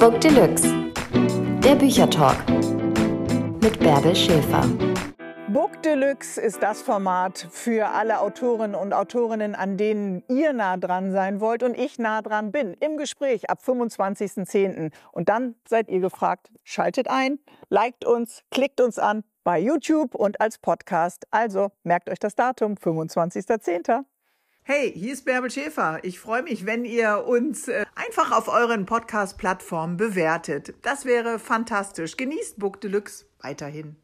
Book Deluxe, der Büchertalk mit Bärbel Schäfer. Book Deluxe ist das Format für alle Autorinnen und Autorinnen, an denen ihr nah dran sein wollt und ich nah dran bin. Im Gespräch ab 25.10. Und dann seid ihr gefragt, schaltet ein, liked uns, klickt uns an bei YouTube und als Podcast. Also merkt euch das Datum, 25.10. Hey, hier ist Bärbel Schäfer. Ich freue mich, wenn ihr uns äh, einfach auf euren Podcast-Plattformen bewertet. Das wäre fantastisch. Genießt Book Deluxe weiterhin.